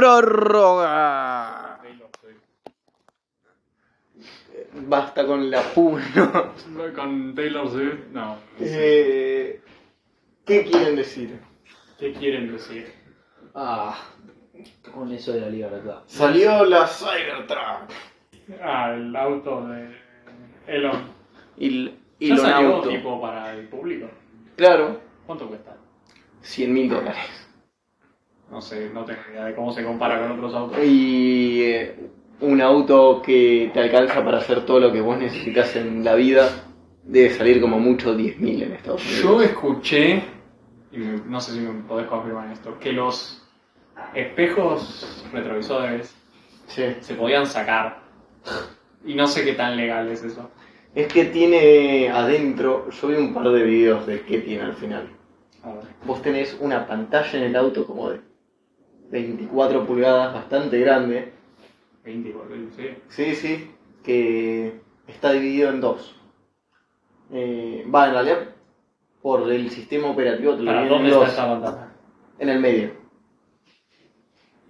prórroga. Basta con la puno. Con Taylor Swift, no. Eh, ¿Qué quieren decir? ¿Qué quieren decir? Ah, Con eso de la libertad. salió la Cybertruck. Ah, el auto de Elon. Y, y ¿Ya lo salió auto. tipo para el público? Claro, ¿Cuánto cuesta? 100 mil dólares. No sé, no tengo idea de cómo se compara con otros autos. Y eh, un auto que te alcanza para hacer todo lo que vos necesitas en la vida debe salir como mucho 10 mil en Estados Unidos. Yo escuché, y no sé si me podés confirmar esto, que los espejos retrovisores Sí. se podían sacar. Y no sé qué tan legal es eso. Es que tiene adentro, yo vi un par de videos de qué tiene al final. A ver. Vos tenés una pantalla en el auto como de 24 pulgadas, bastante grande. 20 por sí. Sí, sí, que está dividido en dos. Eh, va, en realidad, por el sistema operativo te lo ¿Para dónde en está dos. esta pantalla? En el medio.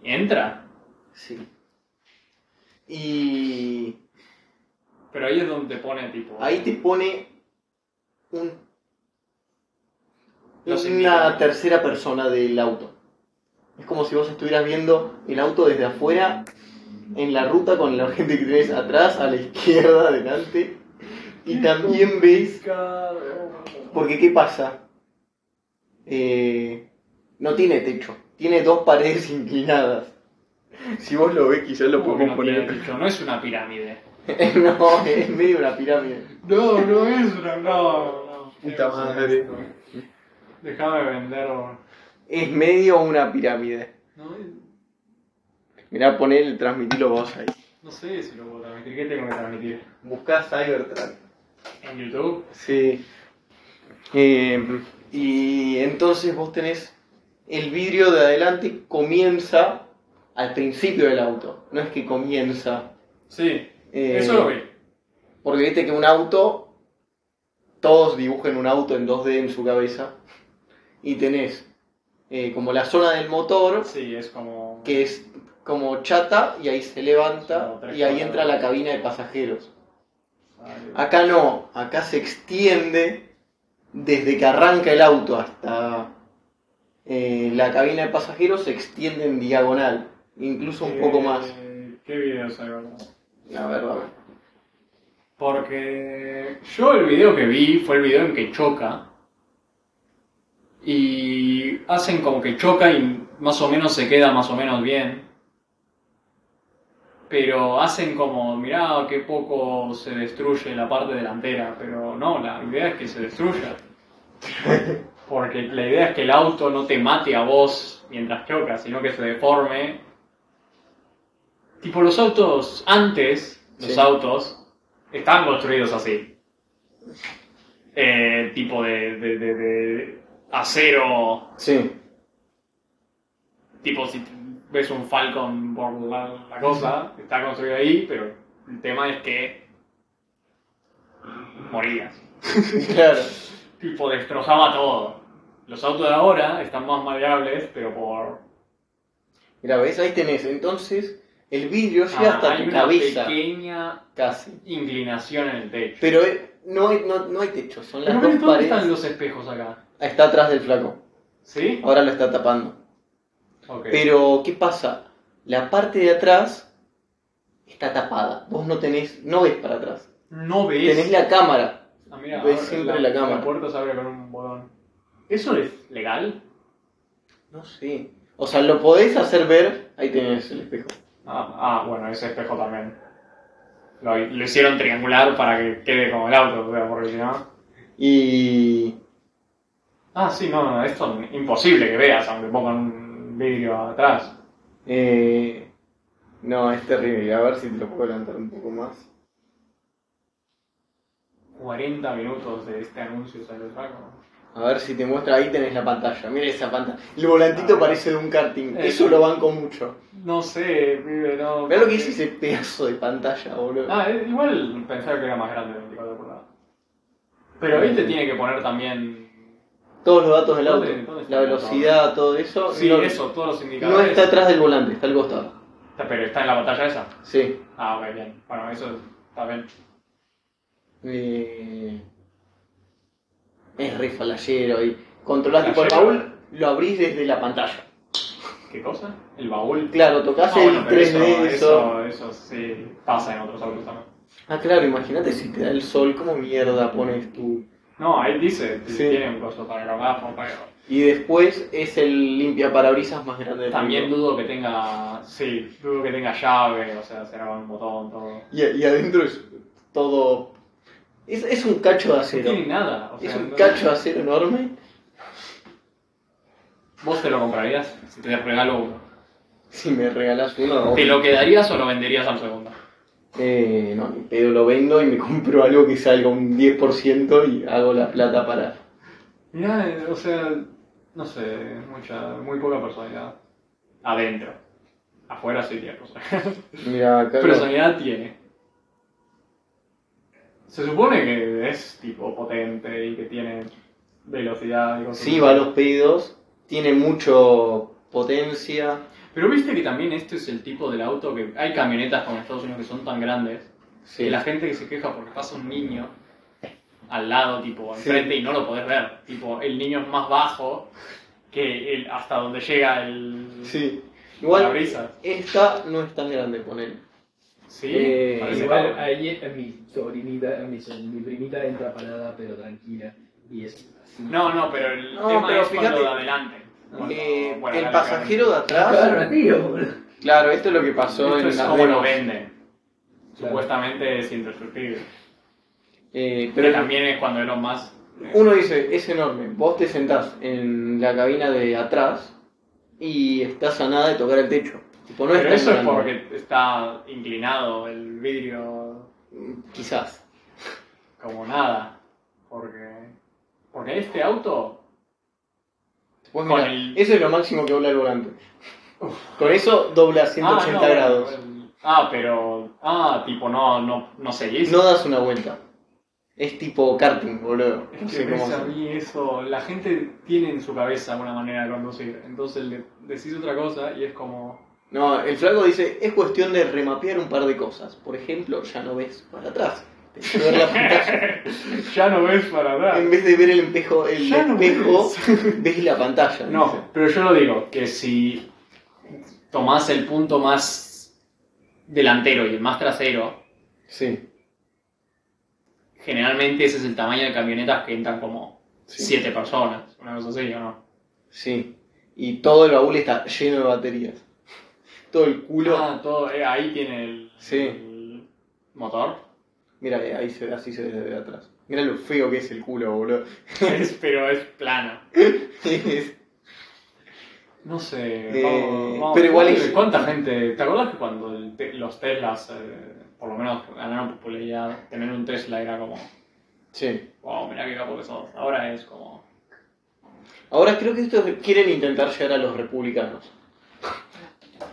¿Entra? Sí. Y Pero ahí es donde te pone tipo... ahí te pone un, Los una tercera persona del auto. Es como si vos estuvieras viendo el auto desde afuera, en la ruta con la gente que tenés atrás, a la izquierda, adelante. Y también ves Porque ¿qué pasa? Eh, no tiene techo, tiene dos paredes inclinadas. Si vos lo ves, quizás lo ¿Cómo que podemos no poner. techo? No es una pirámide. no, es medio una pirámide. No, no es una... No, no. Puta madre. Déjame vender... Es medio una pirámide. No, Mirá, poner el transmitirlo vos ahí. no sé si lo puedo transmitir. ¿Qué tengo que transmitir? Buscá Cybertruck. ¿En YouTube? Sí. Eh, y entonces vos tenés el vidrio de adelante comienza al principio del auto. No es que comienza. Sí. Eh, Eso lo vi. Porque viste que un auto, todos dibujan un auto en 2D en su cabeza. Y tenés eh, como la zona del motor, Sí, es como... que es como chata, y ahí se levanta, y ahí entra la cabina de pasajeros. Ay, Acá no, acá se extiende desde que arranca el auto hasta eh, la cabina de pasajeros, se extiende en diagonal, incluso un poco eh, más. ¿Qué videos hay, verdad? A ver. Porque yo el video que vi fue el video en que choca. Y hacen como que choca y más o menos se queda más o menos bien. Pero hacen como, mirá, qué poco se destruye la parte delantera. Pero no, la idea es que se destruya. Porque la idea es que el auto no te mate a vos mientras choca, sino que se deforme. Tipo los autos antes, los Sí. autos, estaban construidos así. Eh, tipo de, de- de- de acero. Sí, Tipo si ves un Falcon por la, la cosa, está construido ahí, pero el tema es que morías. claro. Tipo destrozaba todo. Los autos de ahora están más maleables, pero por... Mira, ¿ves? Ahí tenés. Entonces, el vidrio llega Ah, hasta hay tu una cabeza. pequeña Casi. inclinación en el techo. Pero eh, no, hay, no, no hay techo, son las Pero dos ¿dónde paredes. están los espejos acá? Está atrás del flaco. ¿Sí? Ahora lo está tapando. Ok. Pero, ¿qué pasa? La parte de atrás está tapada. Vos no tenés, no ves para atrás. no ves... Tenés la cámara. Ah, mira, ves siempre la cámara. La puerta se abre con un botón. ¿Eso es legal? No sé. O sea, lo podés hacer ver. Ahí tenés el espejo. Ah, ah, bueno, ese espejo también. Lo, lo hicieron triangular para que quede como el auto, porque si no... Y. Ah, sí, no, no, esto es imposible que veas, aunque pongan un vidrio atrás. Eh, no, es terrible. A ver si te lo puedo levantar un poco más. 40 minutos de este anuncio sale el saco. A ver si te muestra. Ahí tenés la pantalla. Mira esa pantalla. El volantito parece de un karting. Eh, Eso lo banco mucho. No sé, pibe, no. Mira lo que es ese pedazo de pantalla, boludo. Ah, eh, igual pensaba que era más grande de 24 pulgadas. Pero ahí te tiene que poner también Todos los datos del auto, ¿Dónde- dónde está la velocidad, todo eso. Sí, no, eso, todos los No indicadores. está atrás del volante, está al costado. Pero está en la pantalla esa. Sí. Ah, ok, bien. Bueno, eso está bien. Eh, es re falallero y controlás tipo el baúl, lo abrís desde la pantalla. ¿Qué cosa? El baúl. Claro, tocás Ah, el bueno, pero 3D, eso, eso, eso sí pasa en otros autos también. Ah, claro, imagínate si te da el sol, ¿cómo mierda pones tú? No, ahí dice, Sí. tiene un coso para grabar, para Y después es el limpia parabrisas más grande del También mundo. dudo que tenga, sí, dudo que tenga llave, o sea, será un botón, todo. Y, y adentro es todo. Es, es un cacho de No acero. tiene nada, o Es sea, un no- cacho de acero enorme. ¿Vos te lo comprarías si te regalo uno? Si me regalas uno, ¿Te lo quedarías o lo venderías al segundo? Eh, no, ni pedo lo vendo y me compro algo que salga un 10% y hago la plata para. Mirá, eh, o sea, no sé, mucha, muy poca personalidad. Adentro. Afuera sí tiene personalidad. Mira, acá. lo- personalidad tiene. Se supone que es tipo potente y que tiene velocidad y cosas Sí, va a los pedidos, tiene mucho potencia. Pero viste que también este es el tipo del auto que hay camionetas como en Estados Unidos que son tan grandes Sí. que la gente que se queja porque pasa un niño al lado, tipo, Sí. enfrente y no lo podés ver. Tipo, el niño es más bajo que el, hasta donde llega el Sí. la Igual, brisa. esta no es tan grande, poner. Sí, Eh, parece Igual ahí es mi sobrinita, mi, so- mi primita entra parada pero tranquila. Y es así. No, no, pero el No, tema pero es cuando fíjate, de adelante. Cuando- Eh, bueno, el pasajero de atrás. Claro, tío, boludo. Claro, esto es lo que pasó Esto en es como lo venden. Supuestamente es indestructible. Eh, Pero pero también es cuando Elon Musk... eh, uno dice, es enorme. Vos te sentás en la cabina de atrás y estás a nada de tocar el techo. Tipo, no es pero eso es porque está inclinado el vidrio Quizás. como nada. Porque... Porque este auto... Pues Con mira, el- Eso es lo máximo que dobla el volante. Con eso dobla 180 Ah, no, grados. Ah, pero... Ah, tipo, no, no, no seguís. No das una vuelta. Es tipo karting, boludo. No Es sé que cómo ves a hacer. mí eso, la gente tiene en su cabeza una manera de conducir, entonces le decís otra cosa y es como... No, el flaco dice, es cuestión de remapear un par de cosas. Por ejemplo, ya no ves para atrás. Tenés que ver la pantalla. ya no ves para atrás. En vez de ver el espejo, el Ya no espejo, ves la pantalla. dice. No, pero yo lo digo, que si tomás el punto más delantero y el más trasero, Sí, generalmente ese es el tamaño de camionetas que entran como Sí. siete personas, una cosa así, ¿o no? sí. Y todo el baúl está lleno de baterías. Todo el culo. Ah, todo, eh, ahí tiene el, Sí. el motor. Mira, eh, ahí se ve, así se ve desde atrás. Mira lo feo que es el culo, boludo. Es- pero es plano. Es- No sé. Eh, vamos- vamos- pero igual ¿cuánta- es- ¿Cuánta gente? ¿Te acuerdas que cuando el te- los Teslas, eh, por lo menos ganaron popularidad, tener un Tesla era como, sí. wow, mira qué capo que sos. Ahora es como, Ahora creo que estos quieren intentar llegar a los republicanos.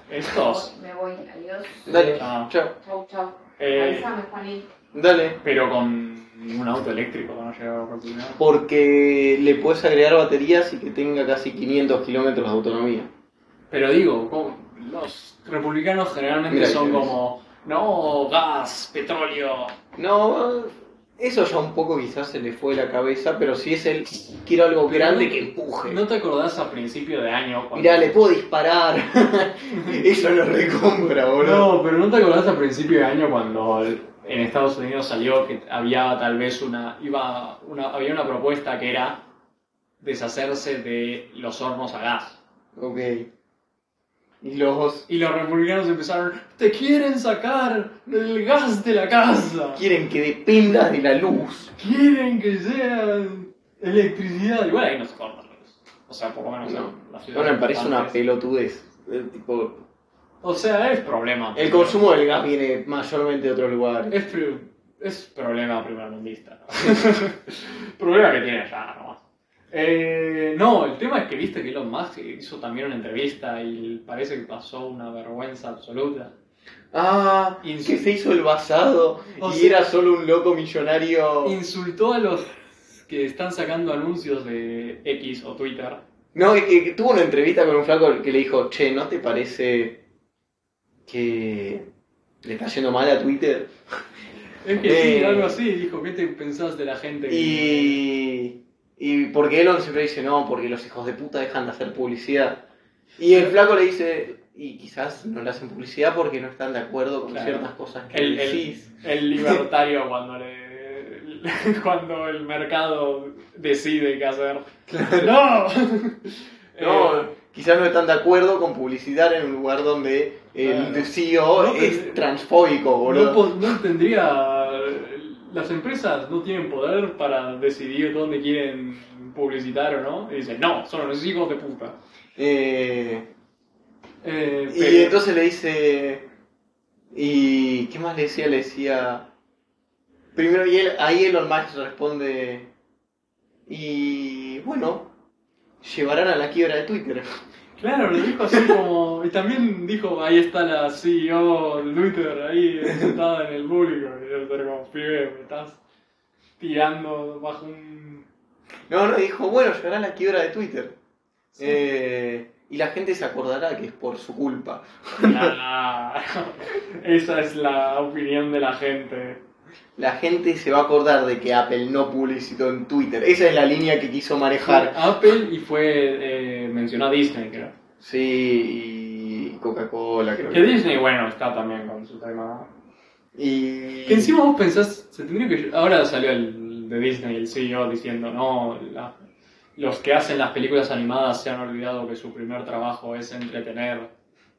estos. Me voy, adiós. Dale, Ah. chao. Chau, chau. eh, Avísame, Juanín. Dale. pero con un auto eléctrico no llega a. Porque le puedes agregar baterías y que tenga casi 500 kilómetros de autonomía. Pero digo, ¿cómo? los republicanos generalmente Mira, son como, no, gas, petróleo. No, eso ya un poco quizás se le fue la cabeza, pero si es el quiero algo grande que empuje. ¿No te acordás a principio de año? cuando- Mirá, le puedo disparar. eso lo recompra, boludo. No, pero ¿no te acordás a principio de año cuando en Estados Unidos salió que había tal vez una, iba una, había una propuesta que era deshacerse de los hornos a gas? Ok. Y los Y los republicanos empezaron, te quieren sacar el gas de la casa, quieren que dependas de la luz. quieren que sea electricidad. Igual ahí no se corta la luz. O sea, por lo menos No. en las ciudades Bueno, me parece una pelotudez. Eh, Tipo, O sea, es problema. el consumo del gas viene mayormente de otro lugar. Es, es problema primermundista. problema que tiene allá nomás. Eh, no, el tema es que viste que Elon Musk hizo también una entrevista y parece que pasó una vergüenza absoluta. Ah, que se hizo el basado O y sea- era solo un loco millonario. Insultó a los que están sacando anuncios de X o Twitter. No, que, que- tuvo una entrevista con un flaco que le dijo, che, ¿no te parece que le está yendo mal a Twitter? Es que sí, Eh. algo así. Dijo, ¿qué te pensás de la gente? que- Y, porque Elon siempre dice, no, porque los hijos de puta dejan de hacer publicidad. Y el flaco le dice, y quizás no le hacen publicidad porque no están de acuerdo con Claro. ciertas cosas que El, el, decís. el libertario cuando le cuando el mercado decide qué hacer. ¡No! No, Eh, quizás no están de acuerdo con publicitar en un lugar donde el Claro. CEO No, es transfóbico, no, boludo. po- no tendría. Las empresas no tienen poder para decidir dónde quieren publicitar o no. Y dicen, no, son los hijos de puta. Eh, Eh, y pero- entonces le dice. ¿Y qué más le decía? Le decía. Primero, y él, ahí Elon Musk responde. Y bueno, llevarán a la quiebra de Twitter. Claro, lo dijo así como. Y también dijo, ahí está la CEO de Twitter, ahí sentada en el público. Yo pibe, me estás tirando bajo un. No, no, dijo, bueno, llevarán a la quiebra de Twitter. Eh, y la gente se acordará que es por su culpa. Ah, esa es la opinión de la gente. La gente se va a acordar de que Apple no publicitó en Twitter. Esa es la línea que quiso manejar. Apple y fue. Eh, mencionó a Disney, creo. Sí, y Coca-Cola, creo Que Disney, bueno, está también con su tema. Y. Que encima vos pensás, se tendría que... Ahora salió el de Disney, el CEO, diciendo, no, la- los que hacen las películas animadas se han olvidado que su primer trabajo es entretener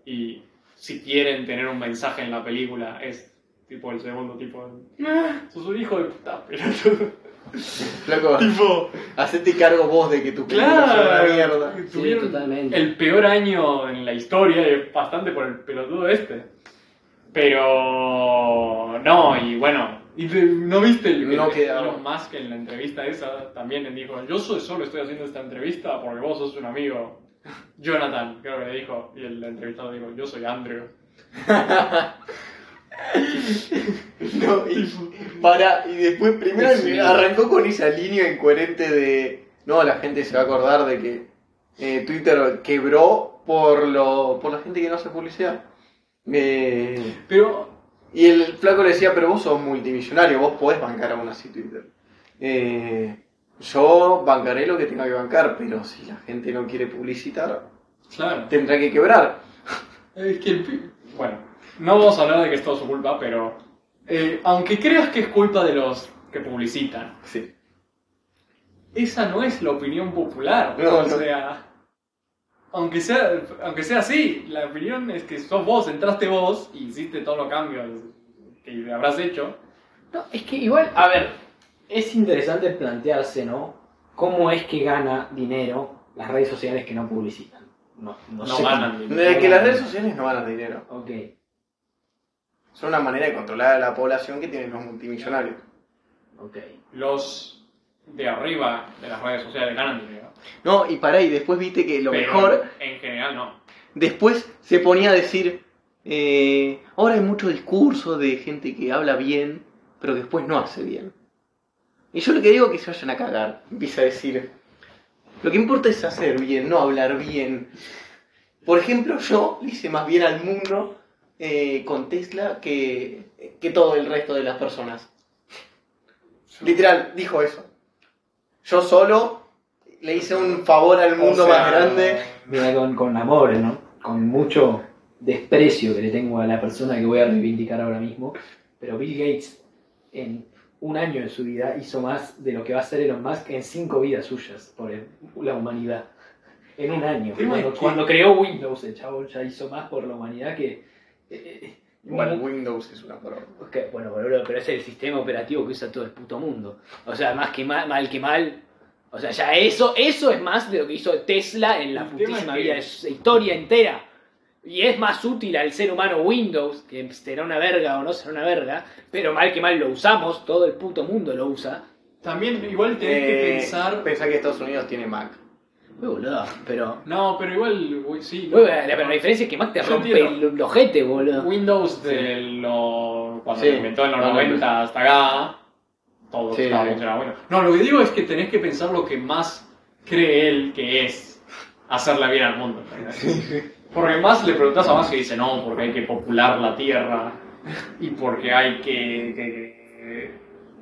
y si quieren tener un mensaje en la película es tipo el segundo tipo de... "Ah, Sos un hijo de puta, pero... Flaco, tipo... hacete cargo vos de que tu película sea una Claro, mierda. Sí, totalmente. el peor año en la historia y bastante por el pelotudo este. Pero no, y bueno, y ¿no viste el No el- queda- Elon Musk en la entrevista esa? También le dijo, yo soy, solo estoy haciendo esta entrevista porque vos sos un amigo. Jonathan, creo que le dijo, y el entrevistado dijo, yo soy Andrew. No, y para, y después primero Sí. arrancó con esa línea incoherente de no, la gente se va a acordar de que eh, Twitter quebró por lo por la gente que no hace publicidad. Eh, Pero, y el flaco le decía, pero vos sos multimillonario, vos podés bancar aún así Twitter. Eh, yo bancaré lo que tenga que bancar, pero si la gente no quiere publicitar, claro, tendrá que quebrar. es que el... Bueno, no vamos a hablar de que es todo su culpa, pero eh, aunque creas que es culpa de los que publicitan, Sí. esa no es la opinión popular. No, o no. Aunque sea, aunque sea así, la opinión es que sos vos, entraste vos y hiciste todos los cambios que habrás hecho. No, es que igual, a ver, es interesante plantearse, ¿no? ¿Cómo es que gana dinero las redes sociales que no publicitan? No, no, No sé ganan cómo. dinero. De que las redes sociales no ganan dinero. Ok, Son una manera de controlar a la población que tienen los multimillonarios. ok. Los de arriba de las redes sociales ganan dinero. No, y pará, y después viste que lo pero mejor, En general no. después se ponía a decir, eh, ahora hay mucho discurso de gente que habla bien, pero después no hace bien. Y yo lo que digo es que se vayan a cagar, empieza a decir. Lo que importa es hacer bien, no hablar bien. Por ejemplo, yo le hice más bien al mundo eh, con Tesla que, que todo el resto de las personas. Literal, dijo eso. Yo solo le hice un favor al mundo O sea, más grande. Mira, con, con amor, ¿no? Con mucho desprecio que le tengo a la persona que voy a reivindicar ahora mismo. Pero Bill Gates, en un año de su vida, hizo más de lo que va a hacer Elon Musk en cinco vidas suyas por el- la humanidad. En un año. Cuando, cuando creó Windows, el chavo ya hizo más por la humanidad que. eh, eh, Igual Windows es una broma. Ok, bueno, boludo, pero es el sistema operativo que usa todo el puto mundo. O sea, más que mal, mal que mal. O sea, ya eso, eso es más de lo que hizo Tesla en la El putísima es que- vida de su historia entera. Y es más útil al ser humano Windows, que será una verga o no será una verga, pero mal que mal lo usamos, todo el puto mundo lo usa. También igual tenés que Eh, pensar... Pensá que Estados Unidos tiene Mac. Uy, boludo, pero... No, pero igual, uy, sí. Uy, la, pero la diferencia es que Mac te rompe el, el ojete, boludo. Windows de lo, cuando Sí, se inventó en los cuando 90 hasta acá todo Sí, bueno. No, lo que digo es que tenés que pensar lo que más cree él que es hacerle bien al mundo. Porque más le preguntas a más y dice, no, porque hay que popular la tierra y porque hay que, que-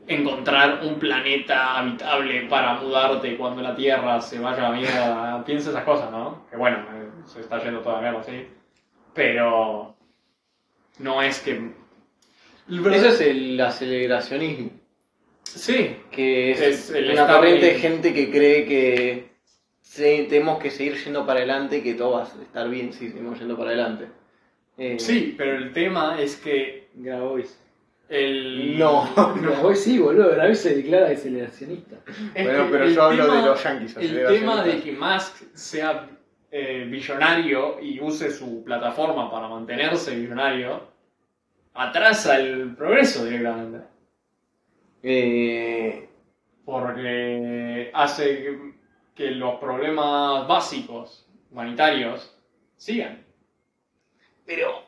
que encontrar un planeta habitable para mudarte cuando la tierra se vaya a la mierda. Piensa esas cosas, ¿no? Que bueno, eh, se está yendo toda la mierda, sí. Pero no es que... Eso es el aceleracionismo, Sí, que es, Es el una corriente de gente que cree que se- tenemos que seguir yendo para adelante, que todo va a estar bien si seguimos yendo para adelante. Eh, sí, pero el tema es que Grabois. el... No. Grabois sí, boludo. Grabois se declara aceleracionista. Es Bueno, pero yo hablo tema- de los yankees. El tema de que Musk sea eh, billonario y use su plataforma para mantenerse billonario atrasa el progreso directamente. Eh, Porque hace que, los problemas básicos humanitarios sigan. pero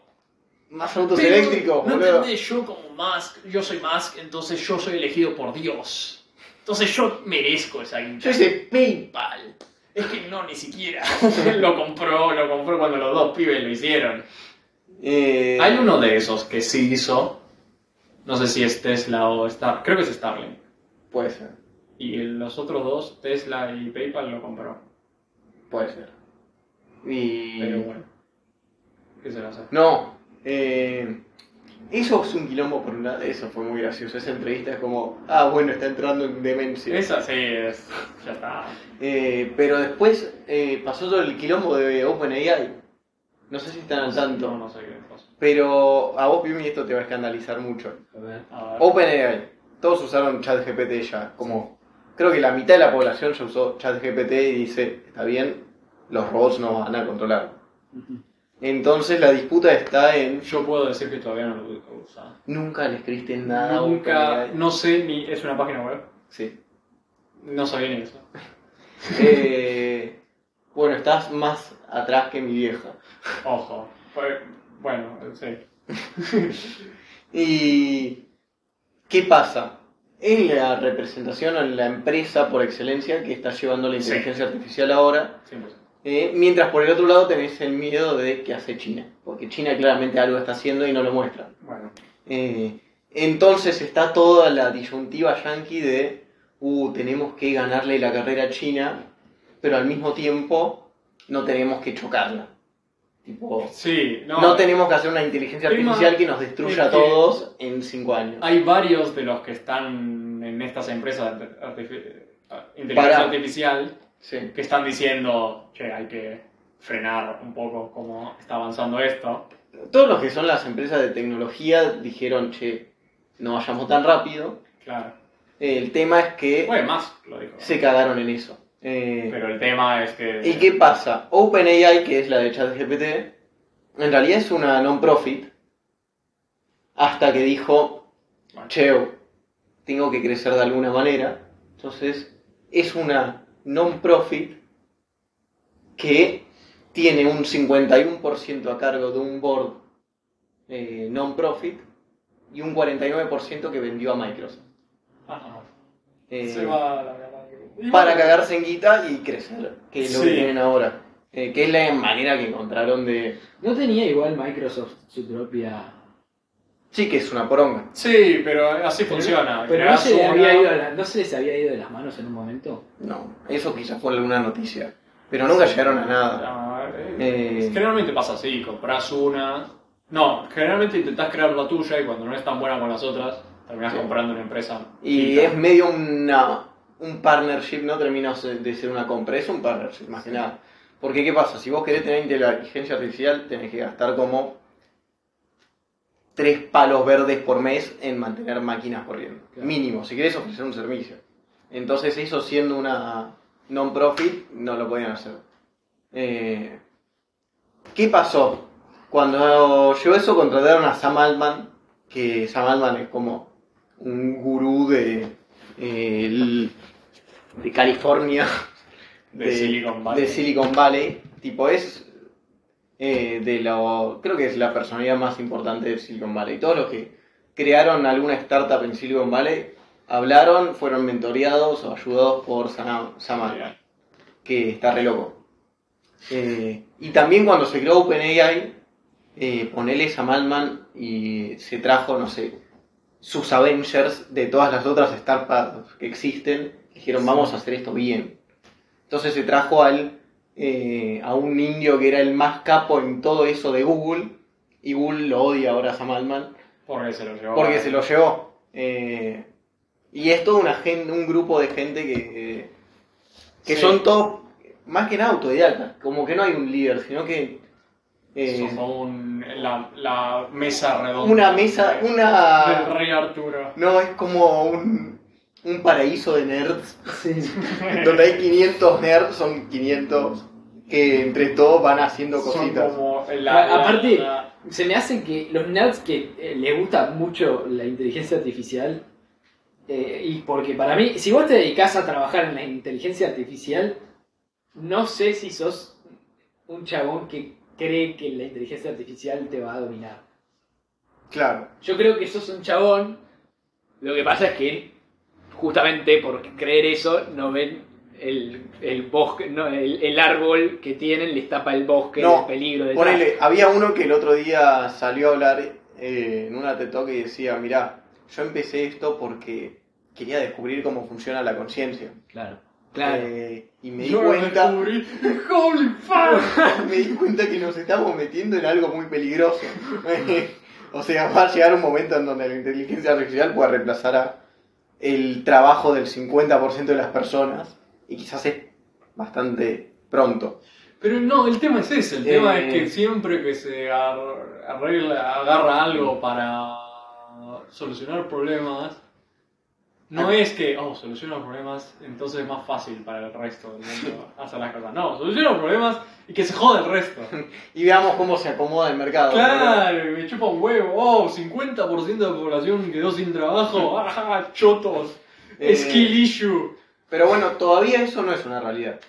más autos Pero, eléctricos, ¿No boludo. entendés? Yo como Musk, yo soy Musk, entonces yo soy elegido por Dios. Entonces yo merezco esa guita. Yo hice PayPal. Es que no, ni siquiera. lo compró, lo compró cuando los dos pibes lo hicieron. Eh, Hay uno de esos que sí hizo. No sé si es Tesla o Star. Creo que es Starlink. Puede ser, Y los otros dos, Tesla y PayPal, lo compró. puede ser. Y... Pero bueno. ¿Qué se va a hacer? No, eh, eso es un quilombo por un lado, eso fue muy gracioso. Esa entrevista es como, ah, bueno, está entrando en demencia. Esa sí es. Ya está. Eh, pero después eh, pasó todo el quilombo de OpenAI. No sé si están al No, tanto. no sé qué cosa. Pero a vos, Pimi, esto te va a escandalizar mucho. A ver. A ver. OpenAI, todos usaron ChatGPT ya. Como, creo que la mitad de la población ya usó ChatGPT y dice, está bien, los robots no van a controlar. Entonces la disputa está en, Yo puedo decir que todavía no lo he usado. nunca le escribiste nada Nunca, no sé ni. Es una página web. Sí. No sabía ni eso. Eh, bueno, estás más atrás que mi vieja. Ojo. Fue- Bueno, sí. ¿Y qué pasa? Es la representación o la empresa por excelencia que está llevando la Sí. inteligencia artificial ahora. 100%. eh, mientras por el otro lado tenés el miedo de qué hace China. Porque China claramente algo está haciendo y no lo muestra. Bueno. Eh, entonces está toda la disyuntiva yankee de, uh, tenemos que ganarle la carrera a China, pero al mismo tiempo no tenemos que chocarla. Tipo, Sí, no. no, tenemos que hacer una inteligencia artificial que nos destruya a todos en cinco años. Hay varios de los que están en estas empresas de artifi- inteligencia Para. artificial Sí. que están diciendo que hay que frenar un poco cómo está avanzando esto. Todos los que son las empresas de tecnología dijeron, che, no vayamos tan rápido. Claro. El tema es que Bueno, más lo dijo. se cagaron en eso. Eh, Pero el tema es que. ¿Y qué pasa? OpenAI, que es la de ChatGPT, en realidad es una non-profit. Hasta que dijo, Bueno, che, tengo que crecer de alguna manera. Entonces, es una non-profit que tiene un 51% a cargo de un board eh, non-profit y un 49% que vendió a Microsoft. ajá. Eh, Se va a la. Y para bueno, cagarse en guita y crecer, que es lo que Sí. tienen ahora. Eh, que es la manera que encontraron de... ¿No tenía igual Microsoft su propia... Sí, que es una poronga. Sí, pero así funciona. Pero no se, le una- había ido a la- ¿no se les había ido de las manos en un momento? No, eso quizás fue alguna noticia. Pero nunca llegaron a nada. Eh, Eh. Generalmente pasa así, compras una. No, generalmente intentás crear la tuya y cuando no es tan buena con las otras, terminás Sí. comprando una empresa. Y chica. es medio una, un partnership, no termina de ser una compra, es un partnership más que nada. Porque ¿qué pasa? Si vos querés tener inteligencia artificial, tenés que gastar como tres palos verdes por mes en mantener máquinas corriendo. Claro. Mínimo, si querés ofrecer un servicio. Entonces eso siendo una non-profit, no lo podían hacer. Eh, ¿Qué pasó? Cuando llegó eso, contrataron a Sam Altman, que Sam Altman es como un gurú de, el- de California, De Silicon Valley. de Silicon Valley. Tipo, es eh, de lo. Creo que es la personalidad más importante de Silicon Valley. Todos los que crearon alguna startup en Silicon Valley hablaron, fueron mentoreados o ayudados por Sam, que está re loco. Eh, y también cuando se creó OpenAI, eh, ponele Sam Altman y se trajo, no sé, sus Avengers de todas las otras startups que existen, dijeron vamos a hacer esto bien. Entonces se trajo al, eh, a un indio que era el más capo en todo eso de Google, y Google lo odia ahora a Sam Altman, Porque se lo llevó. porque se lo llevó. Eh, y es todo una gen- un grupo de gente que, que Sí. son todos, más que nada autodidactas, como que no hay un líder, sino que... eh, Son como un- la, la mesa redonda. una mesa, Del una... rey Arturo. No, es como un, un paraíso de nerds, Sí. donde hay 500 nerds, son 500 que entre todos van haciendo Son cositas. como la, A- aparte- la- la- Se me hacen que los nerds que eh, les gusta mucho la inteligencia artificial, eh, y porque para mí, si vos te dedicas a trabajar en la inteligencia artificial, no sé si sos un chabón que cree que la inteligencia artificial te va a dominar. Claro. Yo creo que sos un chabón, lo que pasa es que justamente por creer eso no ven el, el bosque, no, el, el árbol que tienen les tapa el bosque, No, el peligro detrás. Ponele, había uno que el otro día salió a hablar eh, en una TED Talk y decía, mirá, yo empecé esto porque quería descubrir cómo funciona la conciencia. Claro, claro. Eh, y me di Yo cuenta... descubrí. ¡Holy fuck! me di cuenta que nos estamos metiendo en algo muy peligroso. o sea, va a llegar un momento en donde la inteligencia artificial pueda reemplazar a el trabajo del 50% de las personas. Y quizás es bastante pronto. Pero no, el tema es ese. El Eh, tema es que siempre que se ar- arregla, agarra algo para solucionar problemas, no es que, oh, soluciona problemas, entonces es más fácil para el resto del mundo hacer las cosas. No, soluciona problemas y que se joda el resto. Y veamos cómo se acomoda el mercado. Claro, me chupa un huevo. Oh, 50% de la población quedó sin trabajo. ¡Ah, chotos! Eh, Skill issue. Pero bueno, todavía eso no es una realidad.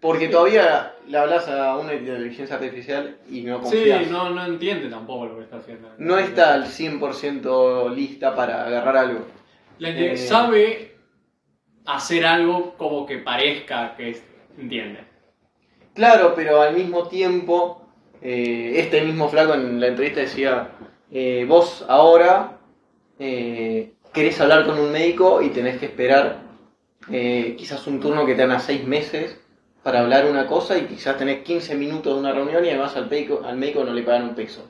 Porque todavía le hablas a una inteligencia artificial y no Sí, confías. no, no entiende tampoco lo que está haciendo. No está al 100% lista para agarrar algo. La inte- Eh. sabe hacer algo como que parezca que es- entiende. Claro, pero al mismo tiempo, eh, este mismo flaco en la entrevista decía, eh, vos ahora eh, querés hablar con un médico y tenés que esperar eh, quizás un turno que te dan a seis meses para hablar una cosa y quizás tenés 15 minutos de una reunión y además al médico, al médico no le pagan un peso.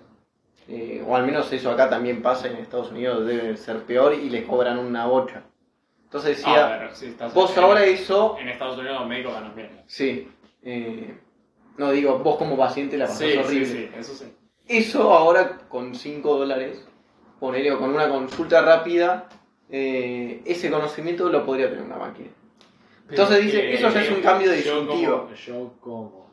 Eh, o al menos eso acá también pasa en Estados Unidos, debe ser peor y les cobran una bocha. Entonces decía, A ver, si estás vos en, ahora eso en Estados Unidos los médicos ganan bien. Sí. eh, no digo, vos como paciente la pasás Sí, horrible. sí, sí, eso sí. Eso ahora con 5 dólares, ponele, con una consulta rápida, eh, ese conocimiento lo podría tener una máquina. Entonces Pero dice, que- eso ya es un cambio de como, yo como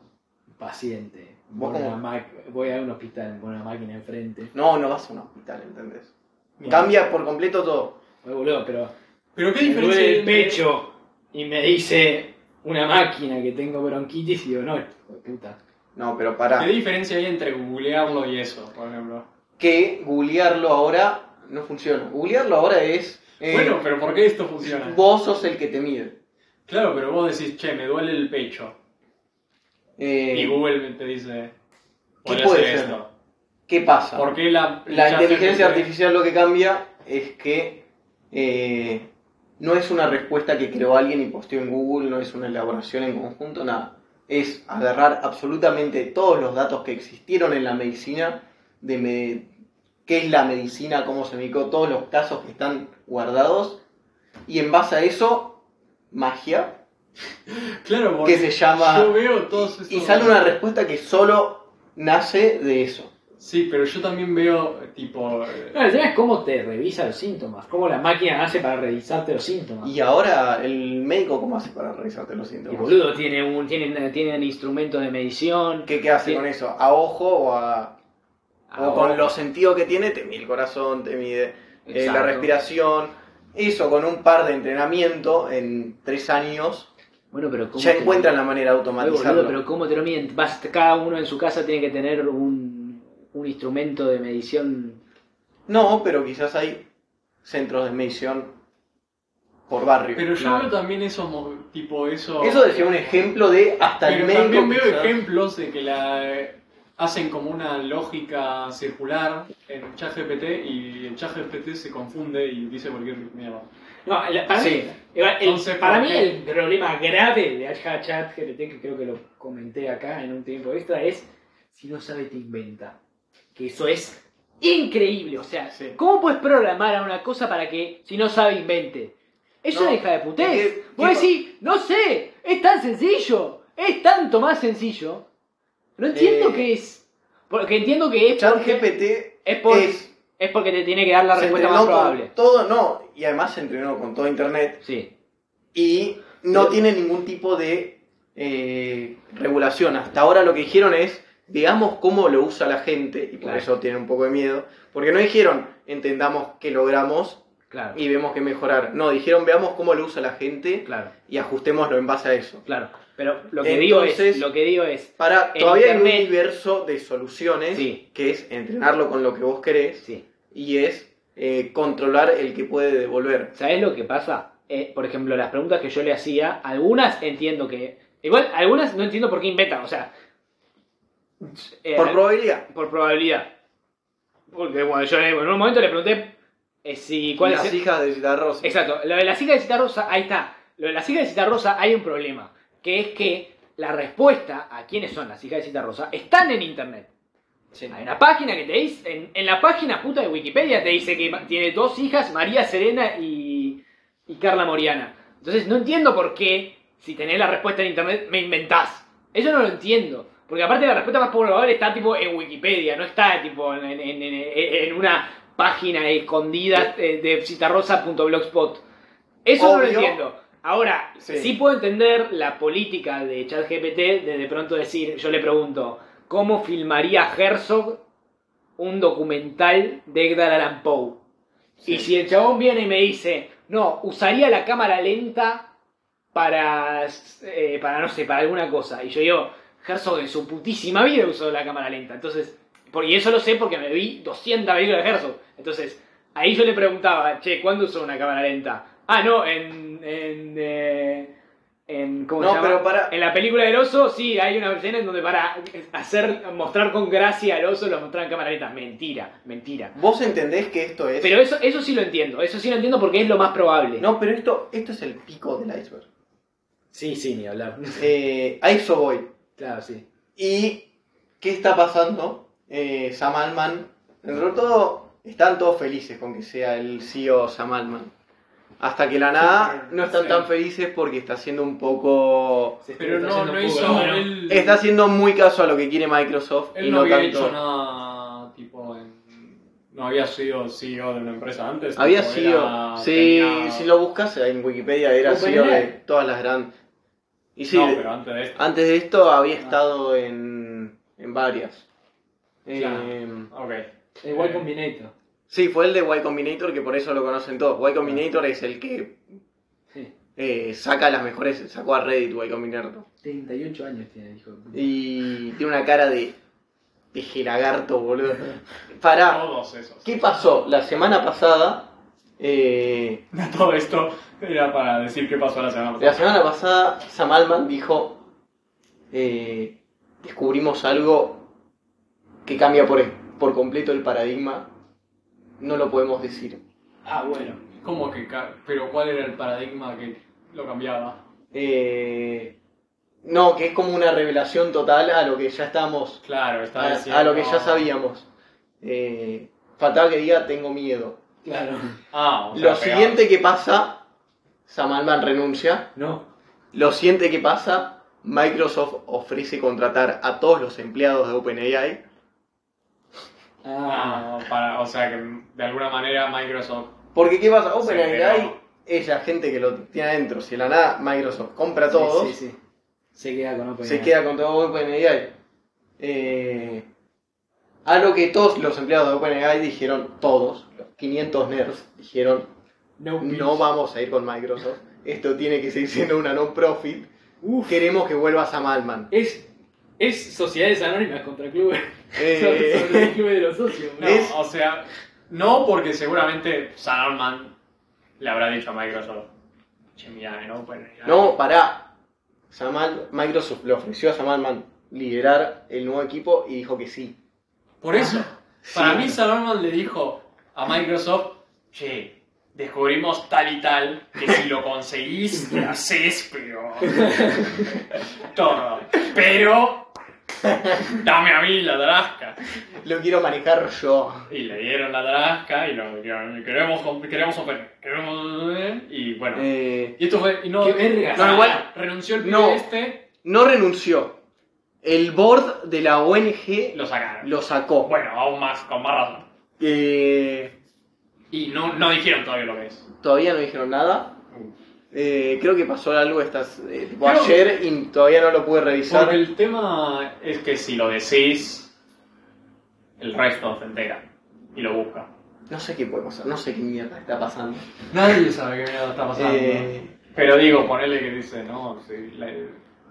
paciente voy, a como- una ma- voy a un hospital con una máquina enfrente. No, no vas a un hospital, ¿entendés? Bien. Cambia por completo todo. Oye, boludo, pero Pero qué me diferencia duele hay el pecho y me dice una máquina que tengo bronquitis y digo, no, hijo de puta. No, pero ¿Qué para diferencia hay entre googlearlo y eso, por ejemplo? que googlearlo ahora no funciona. Googlearlo ahora es... eh, bueno, pero ¿por qué esto funciona? vos sos el que te mide. Claro, pero vos decís, che, me duele el pecho. Eh, Y Google te dice, ¿Qué puede ser? esto. ¿Qué pasa? ¿Por qué la, inteligencia artificial lo que cambia es que eh, no es una respuesta que creó alguien y posteó en Google, no es una elaboración en conjunto, nada. Es agarrar absolutamente todos los datos que existieron en la medicina, de me- qué es la medicina, cómo se medicó, todos los casos que están guardados, y en base a eso, magia, Claro, porque que se llama... yo veo todos esos... Y sale una respuesta que solo nace de eso. Sí, pero yo también veo, tipo... eh, No, el tema es cómo te revisa los síntomas, cómo la máquina hace para revisarte los síntomas. Y ahora, ¿el médico cómo hace para revisarte los Y síntomas? boludo, tiene un, tienen, tienen instrumentos de medición. ¿Qué, qué hace Sí. con eso? ¿A ojo o, a, o con los sentidos que tiene? Te mide el corazón, te mide eh, la Exacto. respiración. Eso con un par de entrenamiento en tres años Bueno, pero ¿cómo ya encuentran la manera de Oye, boludo, automatizarlo. pero ¿cómo te lo miden? Vas- cada uno en su casa tiene que tener un, un instrumento de medición. No, pero quizás hay centros de medición por barrio. Pero yo Claro. veo también eso, mo- tipo eso... Eso decía un ejemplo de hasta el Pero médico. también veo quizás- ejemplos de que la hacen como una lógica circular en ChatGPT y el ChatGPT se confunde y dice cualquier mierda. No, para Sí. mí, igual, el- Entonces, para ¿por mí qué? el problema grave de Chat GPT, que creo que lo comenté acá en un tiempo extra, es si no sabe te inventa. Que eso es increíble. O sea, Sí. ¿cómo puedes programar a una cosa para que si no sabe invente? Eso No, es hija de putés. es que- Vos tipo- decís, no sé, es tan sencillo, es tanto más sencillo. No entiendo Eh, qué es. Porque entiendo que es porque, ChatGPT es, por- es. Es porque te tiene que dar la se respuesta más probable. todo, no, y además se entrenó con todo internet Sí. y no Pero- tiene ningún tipo de eh, regulación. Hasta ahora lo que dijeron es, veamos cómo lo usa la gente, y por Claro. eso tienen un poco de miedo, porque no dijeron, entendamos que logramos Claro. y vemos que mejorar. No, dijeron, veamos cómo lo usa la gente Claro. y ajustémoslo en base a eso. Claro, pero lo que digo es, lo que digo es, Para, todavía hay Internet- un universo de soluciones Sí. que es entrenarlo con lo que vos querés sí. Y es eh, controlar el que puede devolver. ¿Sabes lo que pasa? Eh, por ejemplo, las preguntas que yo le hacía, algunas entiendo que, igual, algunas no entiendo por qué inventan, o sea, eh, Por probabilidad. por probabilidad. Porque bueno, yo en un momento le pregunté si cuál Las es. hijas de Citarrosa. Exacto, lo de la hija de cita rosa, ahí está. Lo de las hijas de cita rosa hay un problema, que es que la respuesta a quiénes son las hijas de cita rosa están en internet. Sí. Hay una página que te dice, en, en la página puta de Wikipedia te dice que tiene dos hijas, María Serena y, y Carla Moriana. Entonces no entiendo por qué, si tenés la respuesta en internet, me inventás. Eso no lo entiendo. Porque aparte la respuesta más probable está tipo en Wikipedia, no está tipo en, en- en- una página escondida eh, de citarrosa.blogspot. Eso no lo Obvio. entiendo. Ahora, Sí. sí. puedo entender la política de ChatGPT de de pronto decir, yo le pregunto, ¿cómo filmaría Herzog un documental de Edgar Allan Poe? Sí. Y si el chabón viene y me dice, no, usaría la cámara lenta para, eh, para no sé, para alguna cosa. Y yo digo, Herzog en su putísima vida usó la cámara lenta. Entonces, por- y eso lo sé porque me vi 200 películas de Herzog. Entonces, ahí yo le preguntaba, che, ¿cuándo usó una cámara lenta? Ah, no, en... en eh, en, ¿cómo No, se llama? pero para- En la película del oso, sí, hay una escena en donde para hacer, mostrar con gracia al oso lo mostraban en cámara lenta. Mentira, mentira. Vos entendés que esto es... Pero eso, eso sí lo entiendo, eso sí lo entiendo porque es lo más probable. No, pero esto, esto es el pico del iceberg. Sí, sí, ni hablar. Eh, a eso voy. Claro, sí. ¿Y qué está pasando? Eh, Sam Altman, dentro de todo, están todos felices con que sea el CEO Sam Altman. Hasta que la nada no están Sí. tan felices porque está haciendo un poco... Pero no, no hizo... bueno. él, Está haciendo muy caso a lo que quiere Microsoft y no, no había tanto... hecho nada, tipo, en- no había sido CEO de una empresa antes. Había tipo, sido, era- si, tenía- si lo buscas en Wikipedia, era. CEO de todas las grandes. Y sí, No, pero antes de esto. antes de esto había Ah. estado en, en varias. Claro. Eh, Ok. El Y Combinator. Sí, fue el de Y Combinator que por eso lo conocen todos. Y Combinator es el que Sí. eh, saca las mejores, sacó a Reddit Y Combinator. 38 años tiene hijo. Y tiene una cara de lagarto, boludo. Pará, Todos esos. ¿qué pasó? La semana pasada, eh, Todo esto era para decir qué pasó la semana La pasada. semana pasada Sam Altman dijo, eh, descubrimos algo que cambia por, por completo el paradigma, no lo podemos decir. Ah, bueno. ¿Cómo que Pero ¿cuál era el paradigma que lo cambiaba? Eh, no, que es como una revelación total a lo que ya estamos, Claro, está a, diciendo... a lo que ya sabíamos. Eh, faltaba que diga tengo miedo. Claro. Ah, o sea, Lo pegado. siguiente que pasa, Sam Altman renuncia. No. Lo siguiente que pasa, Microsoft ofrece contratar a todos los empleados de OpenAI Ah. Para, o sea que de alguna manera Microsoft... Porque ¿qué pasa? OpenAI es la gente que lo tiene adentro. Si de la nada Microsoft compra a todos, Sí, sí, sí. Se queda con OpenAI. se queda con todo OpenAI. Eh, a lo que todos los empleados de OpenAI dijeron, todos, los 500 nerds, dijeron, No, no vamos a ir con Microsoft. Esto tiene que seguir siendo una non-profit. Queremos que vuelva Sam Altman. Es, es Sociedades Anónimas contra Clubes. Eh, Sobre el Club de los Socios. No, Es- o sea, no porque seguramente Sam Altman le habrá dicho a Microsoft, Che, mirá, no, pues, No, pará. Samal, Microsoft le ofreció a Samal Man liderar el nuevo equipo y dijo que sí. Por eso, para Sí. mí Salomón le dijo a Microsoft, che, descubrimos tal y tal, que si lo conseguís, lo haces, pero... Todo. Pero... Dame a mí la tarasca. Lo quiero manejar yo. Y le dieron la tarasca y lo queremos, queremos operar. Queremos... Y bueno. Eh, Y esto fue... Y no, verga. No, igual- renunció el pibe no. este, no renunció. El board de la ONG lo sacaron. lo sacó. Bueno, aún más, con más razón. Eh, Y no, no dijeron todavía lo que es. todavía no dijeron nada. Eh, creo que pasó algo estas, eh, tipo Creo- ayer y todavía no lo pude revisar. Porque el tema es que si lo decís, el resto se entera y lo busca. No sé qué puede pasar, no sé qué mierda está pasando. Nadie sabe qué mierda está pasando. Eh, Pero digo, ponele que dice, no, sí, la,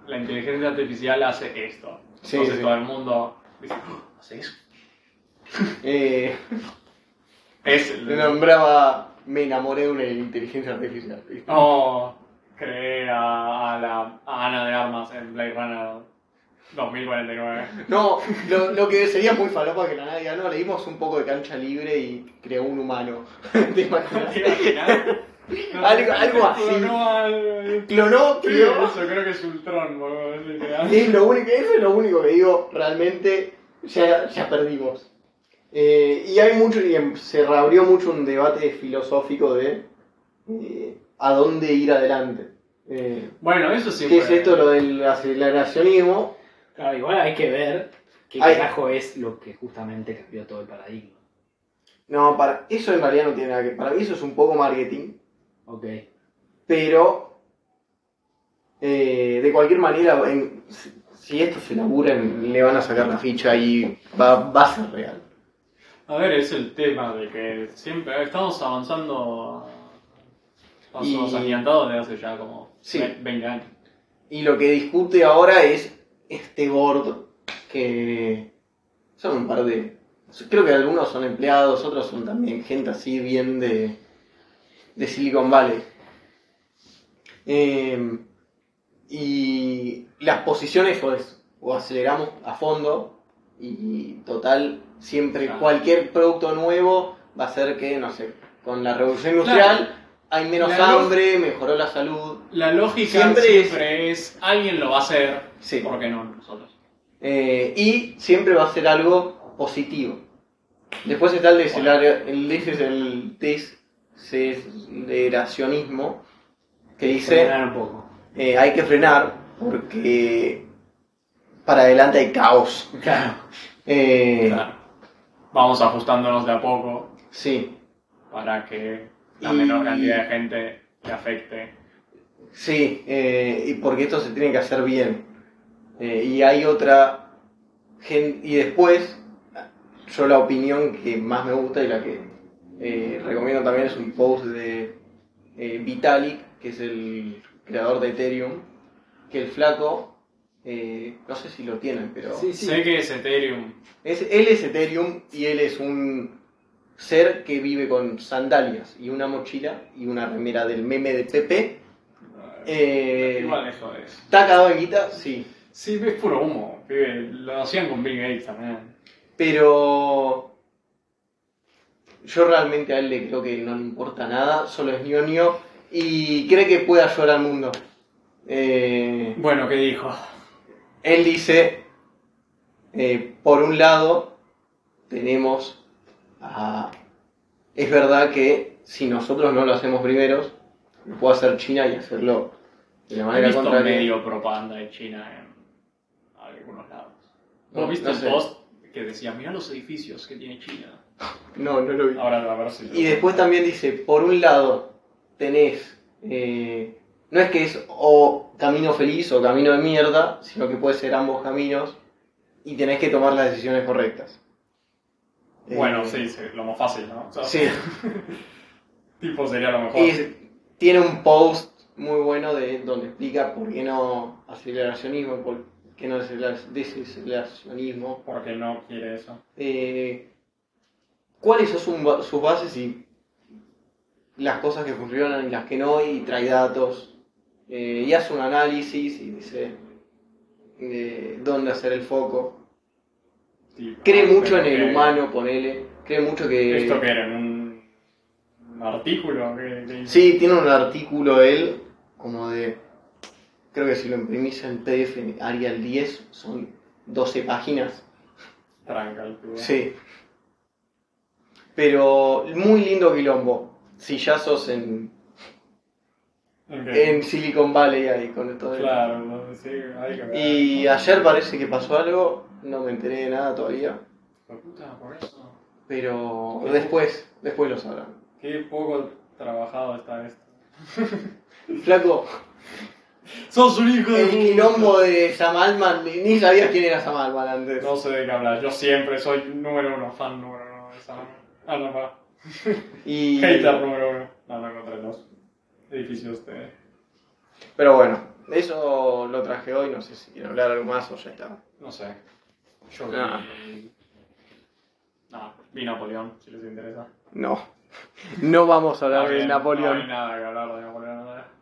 la inteligencia artificial hace esto. Sí, Entonces sí. todo el mundo dice, "Ah, hace eso. eh, Es el... le nombraba, me enamoré de una inteligencia artificial. ¿viste? No, creé a, a la, a Ana de Armas en Blade Runner 2049. No, lo, lo que sería muy falopa que la nadie no, le dimos un poco de cancha libre y creó un humano. ¿Te imaginas? ¿Te imaginas? Algo- algo así. No, al- Clonó, Sí, creó. eso creo que es Ultron, boludo. Es lo único, eso es lo único que digo, realmente ya, ya perdimos. Eh, y hay mucho, y em- se reabrió mucho un debate filosófico de eh, a dónde ir adelante. Eh, Bueno, eso siempre. ¿Qué es esto lo del aceleracionismo? Claro, igual hay que ver qué Hay- carajo es lo que justamente cambió todo el paradigma. No, para eso en realidad no tiene nada que Para mí eso es un poco marketing, Ok. pero de cualquier manera, en- si- esto se labura, le van a sacar la ficha y va, va a ser real. A ver, es el tema de que siempre estamos avanzando a Y- agigantados de hace ya como Sí. ve- 20 años. Y lo que discute ahora es este board que son un par de... Creo que algunos son empleados, otros son también gente así bien de, de Silicon Valley. Eh, y las posiciones o, es- o aceleramos a fondo y total, siempre Claro. cualquier producto nuevo va a ser que, no sé, con la revolución industrial hay menos La hambre, mejoró la salud, La lógica Siempre siempre, es, alguien lo va a hacer, Sí. ¿por qué no nosotros? Eh, y siempre va a ser algo positivo. Después está el, decelera- el, des- el deceleracionismo, que dice Frenar un poco. eh, hay que frenar porque para adelante hay caos. Claro. Eh, Claro. Vamos ajustándonos de a poco Sí, para que la Y- menor cantidad de gente le afecte. sí, eh, y porque esto se tiene que hacer bien. Eh, y hay otra gen- y después yo la opinión que más me gusta y la que eh, recomiendo también es un post de Vitalik, que es el creador de Ethereum, que el flaco, eh, no sé si lo tienen, pero Sí, sí. Sé que es Ethereum. es, él es Ethereum y él es un ser que vive con sandalias y una mochila y una remera del meme de Pepe. Eh, Igual eso es. ¿Está cagado en guita? Sí. Sí, es puro humo. pibe. Lo hacían con Bill Gates también. Pero yo realmente a él le creo que no le importa nada, solo es ñoño y cree que puede ayudar al mundo. Eh, Bueno, ¿qué dijo? Él dice, eh, por un lado, tenemos a... Es verdad que si nosotros no lo hacemos primeros, lo puede hacer China y hacerlo de la manera visto contraria. medio propaganda de China en algunos lados. ¿No, No, viste no el post que decía, mira los edificios que tiene China? No, no lo vi. Ahora lo- Y después también dice, por un lado, tenés, eh, no es que es o camino feliz o camino de mierda, sino que puede ser ambos caminos y tenés que tomar las decisiones correctas. Bueno, Eh, sí, sí, lo más fácil, ¿no? O sea, Sí, Tipo sería lo mejor. y tiene un post muy bueno de donde explica por qué no aceleracionismo, por qué no desaceleracionismo, Porque no quiere eso. eh, cuáles son sus bases y las cosas que funcionan y las que no, y trae datos. Eh, y hace un análisis y dice eh, dónde hacer el foco. Cree ah, mucho en el que- humano, ponele. Cree mucho que. ¿Esto que era? ¿En un, un artículo? Sí, tiene un artículo él, como de. Creo que si lo imprimís en PDF Arial 10, son 12 páginas. Tranca el pibe. Sí. Pero muy lindo quilombo. Si ya sos en, En Silicon Valley ahí con todo el- Claro, no, sí, hay que ver. Y ayer parece que pasó algo, no me enteré de nada todavía. De Puta, por eso. Pero después, después lo sabrán. Qué poco trabajado está esto. Flaco, ¡Sos un hijo el quilombo de Sam Altman, ni, ni sabías quién era Sam Altman antes. No sé de qué hablas, yo siempre soy número uno, fan número uno de esa. Ah, no, va. Y... Hater número uno. No, no encontré los edificios de. Pero bueno, eso lo traje hoy, no sé si quiero hablar algo más o ya está. No sé. Yo vi. No, vi Napoleón, si les interesa. No, no vamos a hablar de bien, No hay Napoleón. nada que hablar de Napoleón.